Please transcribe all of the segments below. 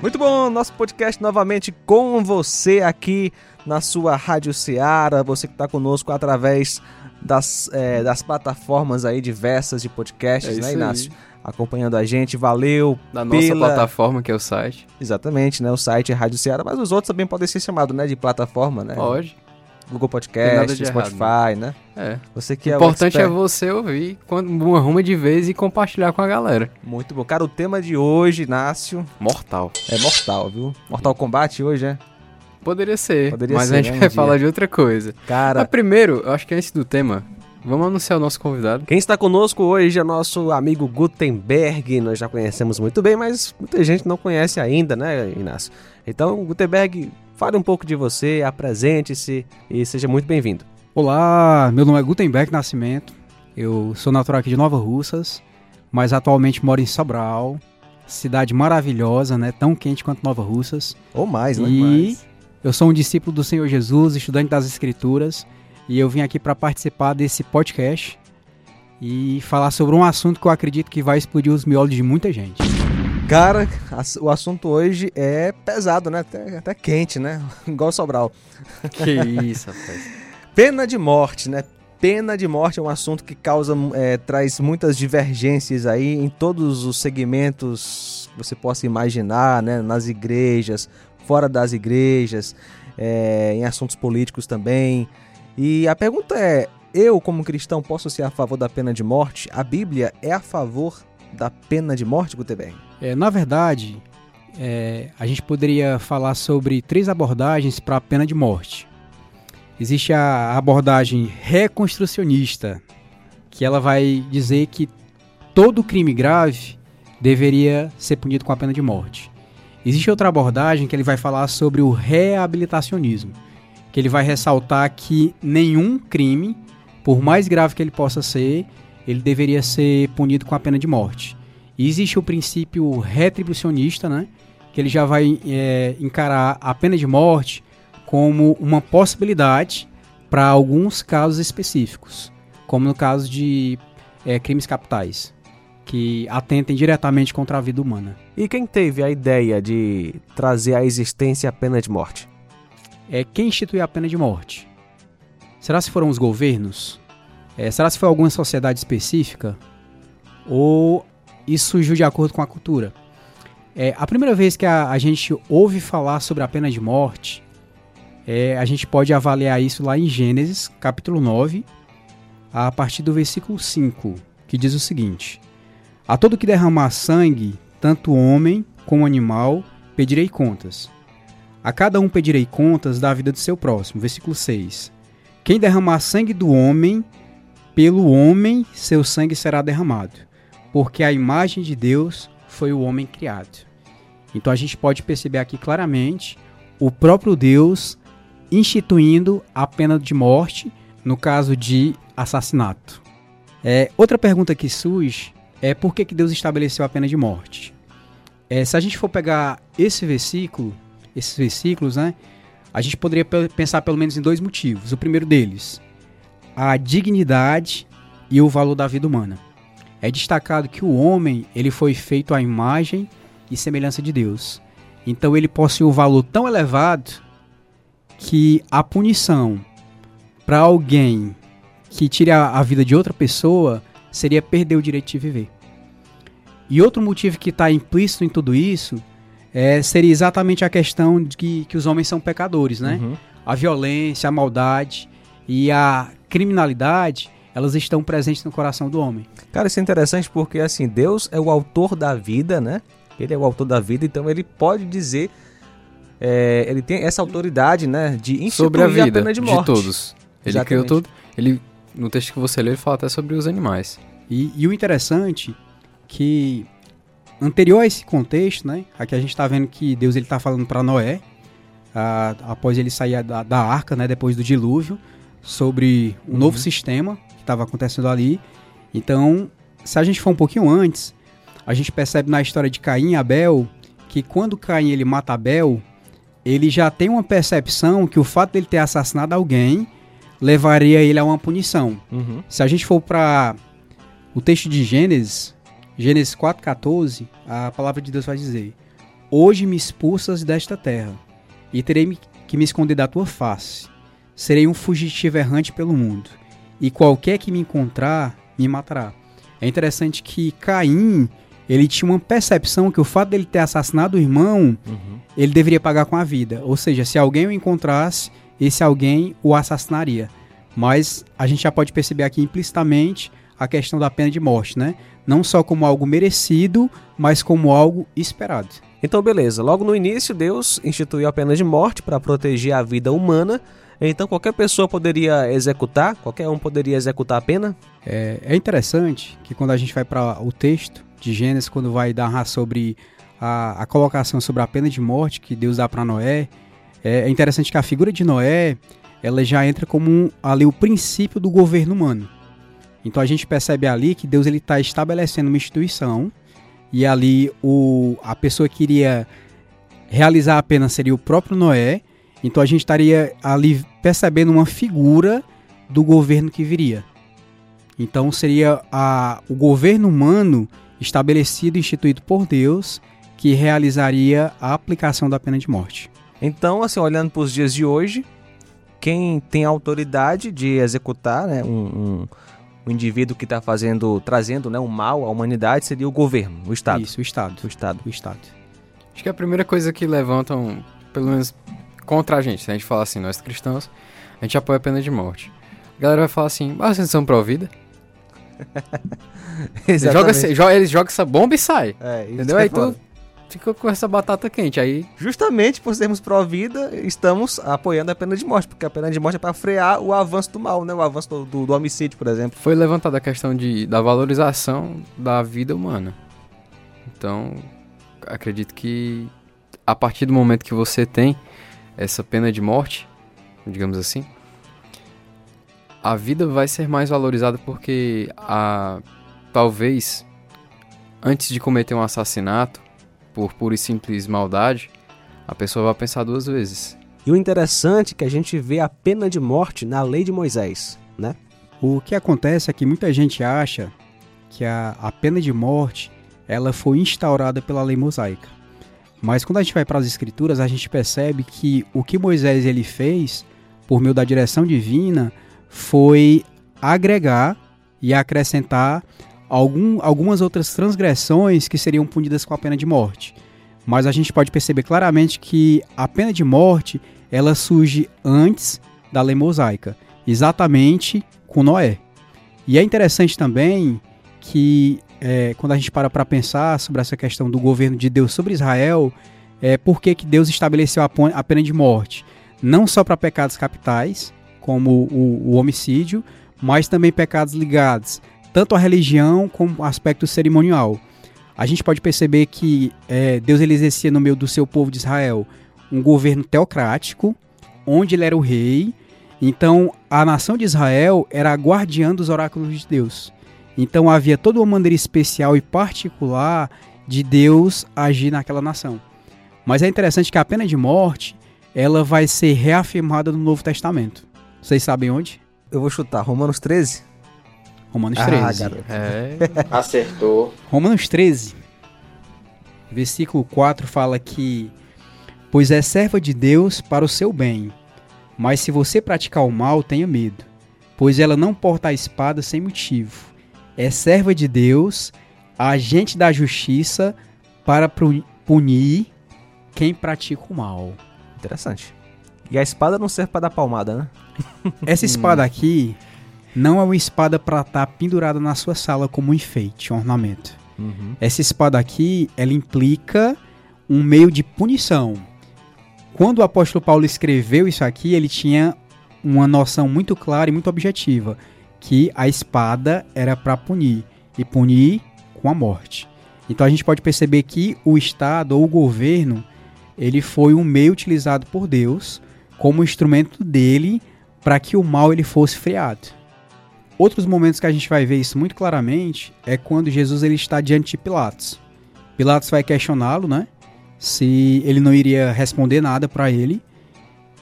Muito bom, nosso podcast novamente com você aqui na sua Rádio Ceará, você que está conosco através das, é, das plataformas aí diversas de podcasts, É né, Inácio? aí. Acompanhando a gente, valeu. Da nossa pela- plataforma, que é o site. Exatamente, né? O site é Rádio Ceará, mas os outros também podem ser chamados, né? De plataforma, né? Pode. Google Podcast, errado, Spotify, né? É. Você que O é importante o é você ouvir quando uma arruma de vez e compartilhar com a galera. Muito bom. Cara, o tema de hoje, Inácio, Mortal. é mortal, viu? Mortal Kombat hoje, é? Poderia ser, Poderia mas ser, a gente né, um vai dia. falar de outra coisa. Cara, Mas primeiro, eu acho que antes do tema, vamos anunciar o nosso convidado. Quem está conosco hoje é nosso amigo Gutenberg, nós já conhecemos muito bem, mas muita gente não conhece ainda, né, Inácio? Então, Gutenberg, fale um pouco de você, apresente-se e seja muito bem-vindo. Olá, meu nome é Gutenberg Nascimento, eu sou natural aqui de Nova Russas, mas atualmente moro em Sobral, cidade maravilhosa, né, tão quente quanto Nova Russas. ou mais, né? E eu sou um discípulo do Senhor Jesus, estudante das Escrituras, e eu vim aqui para participar desse podcast e falar sobre um assunto que eu acredito que vai explodir os miolos de muita gente. Cara, o assunto hoje é pesado, né? Até, até quente, né? Igual Sobral. Que isso, rapaz. Pena de morte, né? Pena de morte é um assunto que causa, é, traz muitas divergências aí em todos os segmentos que você possa imaginar, né? Nas igrejas, fora das igrejas, é, em assuntos políticos também. E a pergunta é: eu, como cristão, posso ser a favor da pena de morte? A Bíblia é a favor da pena de morte, Gutenberg? É, na verdade, é, a gente poderia falar sobre três abordagens para a pena de morte. Existe a abordagem reconstrucionista, que ela vai dizer que todo crime grave deveria ser punido com a pena de morte. Existe outra abordagem que ele vai falar sobre o reabilitacionismo, que ele vai ressaltar que nenhum crime, por mais grave que ele possa ser, ele deveria ser punido com a pena de morte. E existe o princípio retribucionista, né? Que ele já vai é, encarar a pena de morte como uma possibilidade para alguns casos específicos, como no caso de é, crimes capitais, que atentem diretamente contra a vida humana. E quem teve a ideia de trazer à existência a pena de morte? É, quem instituiu a pena de morte? Será se foram os governos? É, será se foi alguma sociedade específica? Ou isso surgiu de acordo com a cultura? É, a primeira vez que a, a gente ouve falar sobre a pena de morte, é, a gente pode avaliar isso lá em Gênesis, capítulo 9, a partir do versículo 5, que diz o seguinte: A todo que derramar sangue, tanto homem como animal, pedirei contas. A cada um pedirei contas da vida do seu próximo. Versículo 6. Quem derramar sangue do homem, pelo homem seu sangue será derramado, porque a imagem de Deus foi o homem criado. Então a gente pode perceber aqui claramente o próprio Deus instituindo a pena de morte no caso de assassinato. É, outra pergunta que surge é por que, que Deus estabeleceu a pena de morte? É, se a gente for pegar esse versículo, esses versículos, né, a gente poderia pe- pensar pelo menos em dois motivos. O primeiro deles, a dignidade e o valor da vida humana. É destacado que o homem ele foi feito à imagem e semelhança de Deus. Então ele possui um valor tão elevado que a punição para alguém que tire a, a vida de outra pessoa seria perder o direito de viver. E outro motivo que está implícito em tudo isso é, seria exatamente a questão de que, que os homens são pecadores, né? Uhum. A violência, a maldade e a criminalidade, elas estão presentes no coração do homem. Cara, isso é interessante porque, assim, Deus é o autor da vida, né? Ele é o autor da vida, então ele pode dizer. É, ele tem essa autoridade, né? De instituir Sobre a vida pena de morte. todos. Ele Exatamente. criou tudo. Ele, no texto que você leu, ele fala até sobre os animais. E, e o interessante que anterior a esse contexto, né? Aqui a gente está vendo que Deus ele está falando para Noé, ah, após ele sair da, da arca, né? Depois do dilúvio, sobre um novo sistema que estava acontecendo ali. Então, se a gente for um pouquinho antes, a gente percebe na história de Caim e Abel que quando Caim ele mata Abel, ele já tem uma percepção que o fato dele ter assassinado alguém levaria ele a uma punição. Uhum. Se a gente for para o texto de Gênesis, Gênesis 4,14, a palavra de Deus vai dizer: Hoje me expulsas desta terra, e terei que me esconder da tua face. Serei um fugitivo errante pelo mundo, e qualquer que me encontrar me matará. É interessante que Caim, ele tinha uma percepção que o fato dele ter assassinado o irmão, Uhum. Ele deveria pagar com a vida. Ou seja, se alguém o encontrasse, esse alguém o assassinaria. Mas a gente já pode perceber aqui implicitamente a questão da pena de morte, né? Não só como algo merecido, mas como algo esperado. Então, beleza. Logo no início, Deus instituiu a pena de morte para proteger a vida humana. Então, qualquer pessoa poderia executar, qualquer um poderia executar a pena. É, é interessante que quando a gente vai para o texto de Gênesis, quando vai narrar sobre a, a colocação sobre a pena de morte que Deus dá para Noé, é, é interessante que a figura de Noé ela já entra como um, ali o princípio do governo humano. Então a gente percebe ali que Deus ele está estabelecendo uma instituição e ali o, a pessoa que iria realizar a pena seria o próprio Noé. Então a gente estaria ali percebendo uma figura do governo que viria. Então seria a, o governo humano estabelecido instituído por Deus que realizaria a aplicação da pena de morte. Então, assim, olhando para os dias de hoje, quem tem autoridade de executar né, um, um, um indivíduo que está fazendo, trazendo né, um mal à humanidade seria o governo, o Estado. Isso, o Estado. O Estado. O Estado. Acho que a primeira coisa que levantam, pelo menos contra a gente, se a gente falar assim, nós cristãos, a gente apoia a pena de morte. A galera vai falar assim, ah, vocês são pró-vida? Joga, esse- jo- eles jogam essa bomba e sai. É, isso Entendeu? é Aí tu. Fica com essa batata quente. Aí Justamente por sermos pró-vida, estamos apoiando a pena de morte, porque a pena de morte é para frear o avanço do mal, né? O avanço do, do- do homicídio, por exemplo. foi levantada a questão de, da valorização da vida humana. Então, acredito que a partir do momento que você tem essa pena de morte, digamos assim, a vida vai ser mais valorizada porque a talvez antes de cometer um assassinato por pura e simples maldade, a pessoa vai pensar duas vezes. E o interessante é que a gente vê a pena de morte na lei de Moisés, né? O que acontece é que muita gente acha que a, a pena de morte ela foi instaurada pela lei mosaica. Mas quando a gente vai para as escrituras, a gente percebe que o que Moisés ele fez por meio da direção divina foi agregar e acrescentar algum, algumas outras transgressões que seriam punidas com a pena de morte. Mas a gente pode perceber claramente que a pena de morte ela surge antes da lei mosaica, exatamente com Noé. E é interessante também que é, quando a gente para para pensar sobre essa questão do governo de Deus sobre Israel, é por que, Deus estabeleceu a pena de morte? Não só para pecados capitais, como o, o homicídio, mas também pecados ligados tanto à religião como ao aspecto cerimonial. A gente pode perceber que é, Deus ele exercia no meio do seu povo de Israel um governo teocrático, onde ele era o rei. Então, a nação de Israel era a guardiã dos oráculos de Deus. Então, havia toda uma maneira especial e particular de Deus agir naquela nação. Mas é interessante que a pena de morte, ela vai ser reafirmada no Novo Testamento. Vocês sabem onde? Eu vou chutar Romanos 13. Romanos Ah, 13. garoto. É, Acertou. Romanos 13, versículo 4 fala que: Pois é serva de Deus para o seu bem, mas se você praticar o mal, tenha medo, pois ela não porta a espada sem motivo. É serva de Deus, agente da justiça, para pu- punir quem pratica o mal. Interessante. E a espada não serve para dar palmada, né? Essa espada aqui não é uma espada para estar pendurada na sua sala como um enfeite, um ornamento. Essa espada aqui, ela implica um meio de punição. Quando o apóstolo Paulo escreveu isso aqui, ele tinha uma noção muito clara e muito objetiva, que a espada era para punir e punir com a morte. Então a gente pode perceber que o Estado ou o governo, ele foi um meio utilizado por Deus como instrumento dele para que o mal ele fosse freado. Outros momentos que a gente vai ver isso muito claramente é quando Jesus ele está diante de Pilatos. Pilatos vai questioná-lo, né? Se ele não iria responder nada para ele.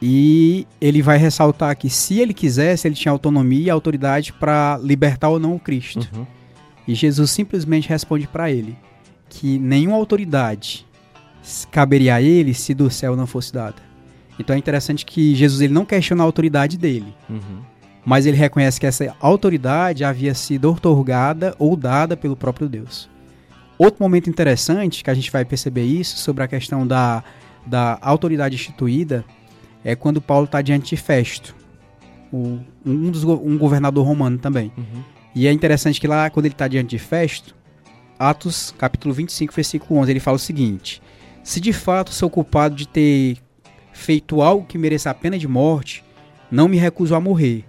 E ele vai ressaltar que se ele quisesse, ele tinha autonomia e autoridade para libertar ou não o Cristo. E Jesus simplesmente responde para ele que nenhuma autoridade caberia a ele se do céu não fosse dada. Então é interessante que Jesus ele não questiona a autoridade dele, Uhum. Mas ele reconhece que essa autoridade havia sido outorgada ou dada pelo próprio Deus. Outro momento interessante que a gente vai perceber isso sobre a questão da, da autoridade instituída é quando Paulo está diante de Festo, o- um, dos, um governador romano também. Uhum. E é interessante que lá, quando ele está diante de Festo, Atos capítulo 25, versículo 11, ele fala o seguinte: Se de fato sou culpado de ter feito algo que mereça a pena de morte, não me recuso a morrer.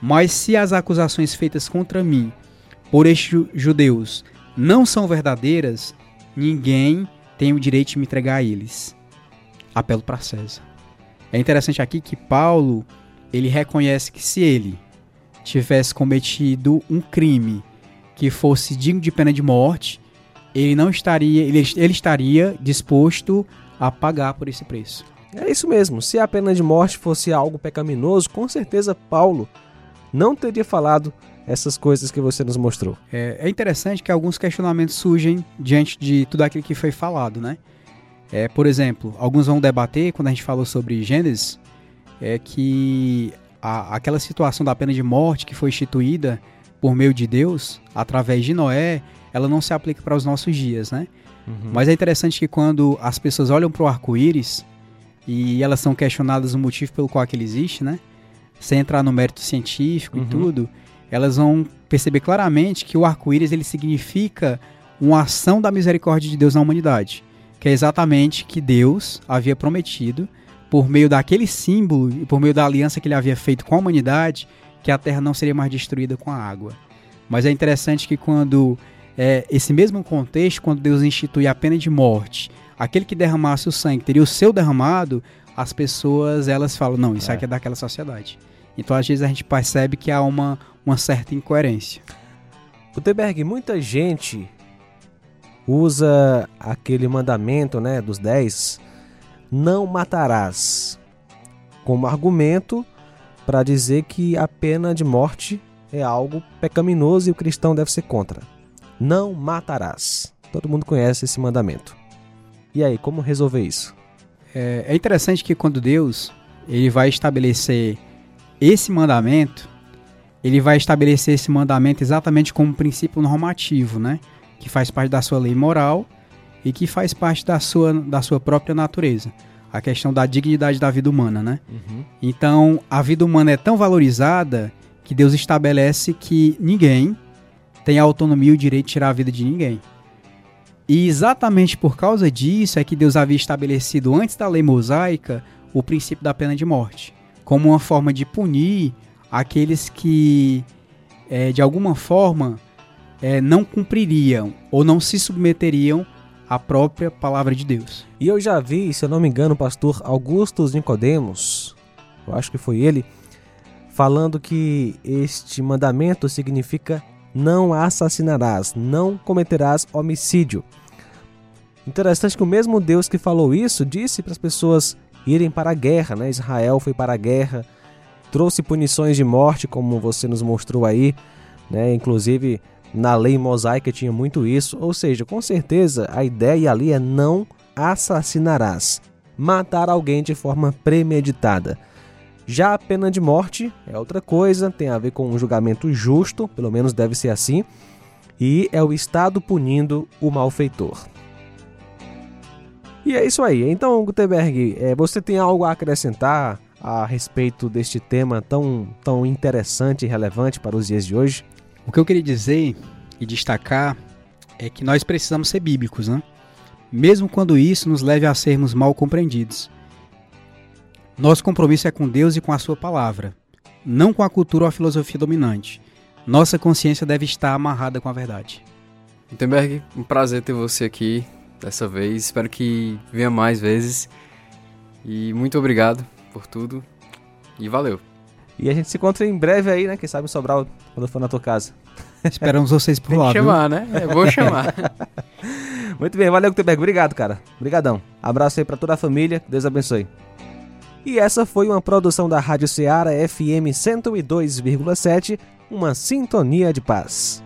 Mas se as acusações feitas contra mim por estes ju- judeus não são verdadeiras, ninguém tem o direito de me entregar a eles. Apelo para César. É interessante aqui que Paulo ele reconhece que se ele tivesse cometido um crime que fosse digno de pena de morte, ele não estaria, ele, ele estaria disposto a pagar por esse preço. É isso mesmo. Se a pena de morte fosse algo pecaminoso, com certeza Paulo não teria falado essas coisas que você nos mostrou. É, é interessante que alguns questionamentos surgem diante de tudo aquilo que foi falado, né? É, por exemplo, alguns vão debater quando a gente falou sobre Gênesis, é que a- aquela situação da pena de morte que foi instituída por meio de Deus através de Noé, ela não se aplica para os nossos dias, né? Mas é interessante que quando as pessoas olham para o arco-íris e elas são questionadas o motivo pelo qual ele existe, né? Sem entrar no mérito científico Uhum. e tudo, elas vão perceber claramente que o arco-íris ele significa uma ação da misericórdia de Deus na humanidade, que é exatamente que Deus havia prometido por meio daquele símbolo e por meio da aliança que ele havia feito com a humanidade, que a terra não seria mais destruída com a água. Mas é interessante que quando é, esse mesmo contexto, quando Deus institui a pena de morte, aquele que derramasse o sangue teria o seu derramado, as pessoas elas falam, não, isso É. aqui é daquela sociedade. Então às vezes a gente percebe que há uma, uma certa incoerência. Gutenberg, muita gente usa aquele mandamento, né, dos 10, não matarás, como argumento para dizer que a pena de morte é algo pecaminoso e o cristão deve ser contra. Não matarás. Todo mundo conhece esse mandamento. E aí, como resolver isso? É, é interessante que quando Deus ele vai estabelecer esse mandamento, ele vai estabelecer esse mandamento exatamente como um princípio normativo, né? Que faz parte da sua lei moral e que faz parte da sua, da sua própria natureza. A questão da dignidade da vida humana, né? Então, a vida humana é tão valorizada que Deus estabelece que ninguém tem a autonomia e o direito de tirar a vida de ninguém. E exatamente por causa disso é que Deus havia estabelecido antes da lei mosaica o princípio da pena de morte, como uma forma de punir aqueles que, eh, de alguma forma, eh, não cumpririam ou não se submeteriam à própria palavra de Deus. E eu já vi, se eu não me engano, o pastor Augustus Nicodemos, eu acho que foi ele, falando que este mandamento significa não assassinarás, não cometerás homicídio. Interessante que o mesmo Deus que falou isso disse para as pessoas irem para a guerra, né? Israel foi para a guerra, trouxe punições de morte, como você nos mostrou aí, né? Inclusive na lei mosaica tinha muito isso, ou seja, com certeza a ideia ali é não assassinarás, matar alguém de forma premeditada. Já a pena de morte é outra coisa, tem a ver com um julgamento justo, pelo menos deve ser assim, e é o Estado punindo o malfeitor. E é isso aí. Então, Gutenberg, é, você tem algo a acrescentar a respeito deste tema tão, tão interessante e relevante para os dias de hoje? O que eu queria dizer e destacar é que nós precisamos ser bíblicos, né? Mesmo quando isso nos leve a sermos mal compreendidos. Nosso compromisso é com Deus e com a Sua palavra, não com a cultura ou a filosofia dominante. Nossa consciência deve estar amarrada com a verdade. Gutenberg, um prazer ter você aqui dessa vez. Espero que venha mais vezes. E muito obrigado por tudo. E valeu. E a gente se encontra em breve aí, né? Quem sabe em Sobral, quando eu for na tua casa. Esperamos vocês por Tem lá, viu? chamar, né? É bom chamar. Muito bem, valeu, Gutenberg. Obrigado, cara. Obrigadão. Abraço aí pra toda a família. Deus abençoe. E essa foi uma produção da Rádio Ceará FM 102,7, uma sintonia de paz.